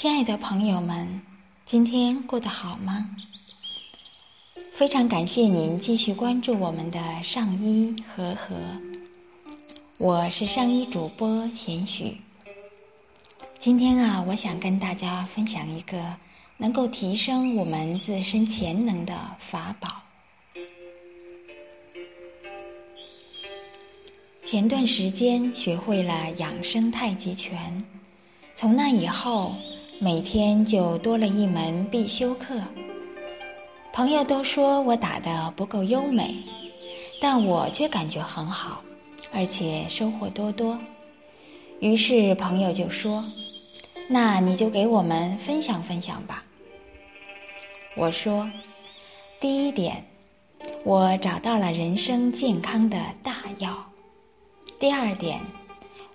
亲爱的朋友们，今天过得好吗？非常感谢您继续关注我们的上医和和，我是上医主播贤许。今天啊，我想跟大家分享一个能够提升我们自身潜能的法宝。前段时间学会了养生太极拳，从那以后。每天就多了一门必修课。朋友都说我打的不够优美，但我却感觉很好，而且收获多多。于是朋友就说：“那你就给我们分享分享吧。”我说：“第一点，我找到了人生健康的大药；第二点。”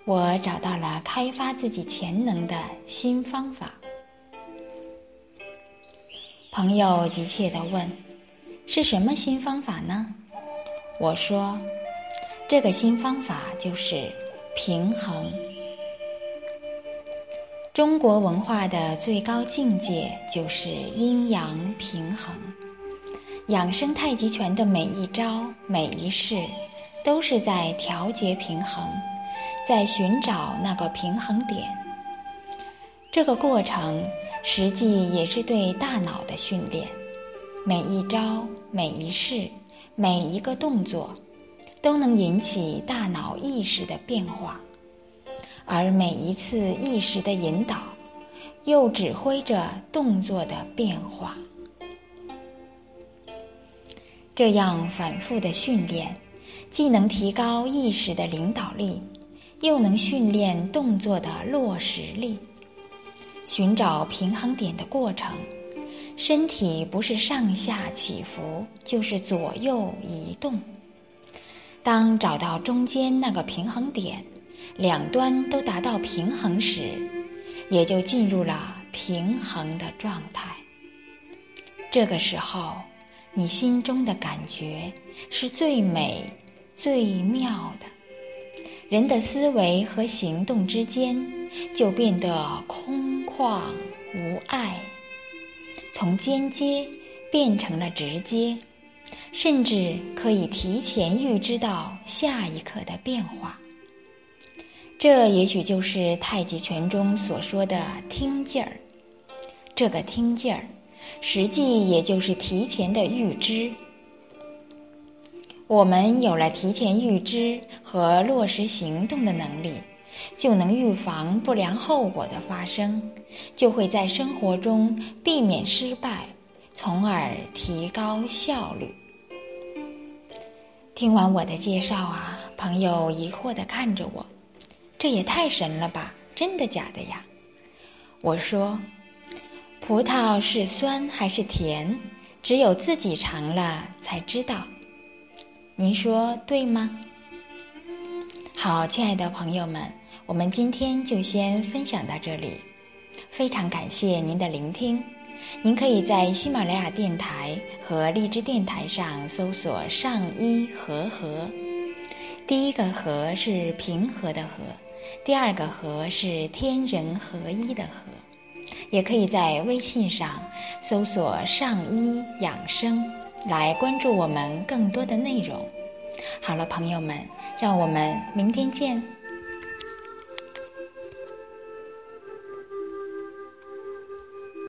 我找到了开发自己潜能的新方法。朋友急切地问：“是什么新方法呢？”我说：“这个新方法就是平衡。中国文化的最高境界就是阴阳平衡。养生太极拳的每一招、每一式，都是在调节平衡。”在寻找那个平衡点，这个过程实际也是对大脑的训练。每一招、每一式、每一个动作，都能引起大脑意识的变化，而每一次意识的引导，又指挥着动作的变化。这样反复的训练，既能提高意识的领导力。又能训练动作的落实力。寻找平衡点的过程，身体不是上下起伏，就是左右移动。当找到中间那个平衡点，两端都达到平衡时，也就进入了平衡的状态。这个时候，你心中的感觉是最美、最妙的。人的思维和行动之间就变得空旷无碍，从间接变成了直接，甚至可以提前预知到下一刻的变化。这也许就是太极拳中所说的“听劲儿”。这个“听劲儿”，实际也就是提前的预知。我们有了提前预知和落实行动的能力，就能预防不良后果的发生，就会在生活中避免失败，从而提高效率。听完我的介绍啊，朋友疑惑地看着我：“这也太神了吧？真的假的呀？”我说：“葡萄是酸还是甜，只有自己尝了才知道。”您说对吗？好，亲爱的朋友们，我们今天就先分享到这里。非常感谢您的聆听。您可以在喜马拉雅电台和荔枝电台上搜索“上医和和”。第一个“和”是平和的“和”，第二个“和”是天人合一的“和”。也可以在微信上搜索“上医养生”。来关注我们更多的内容。好了，朋友们，让我们明天见。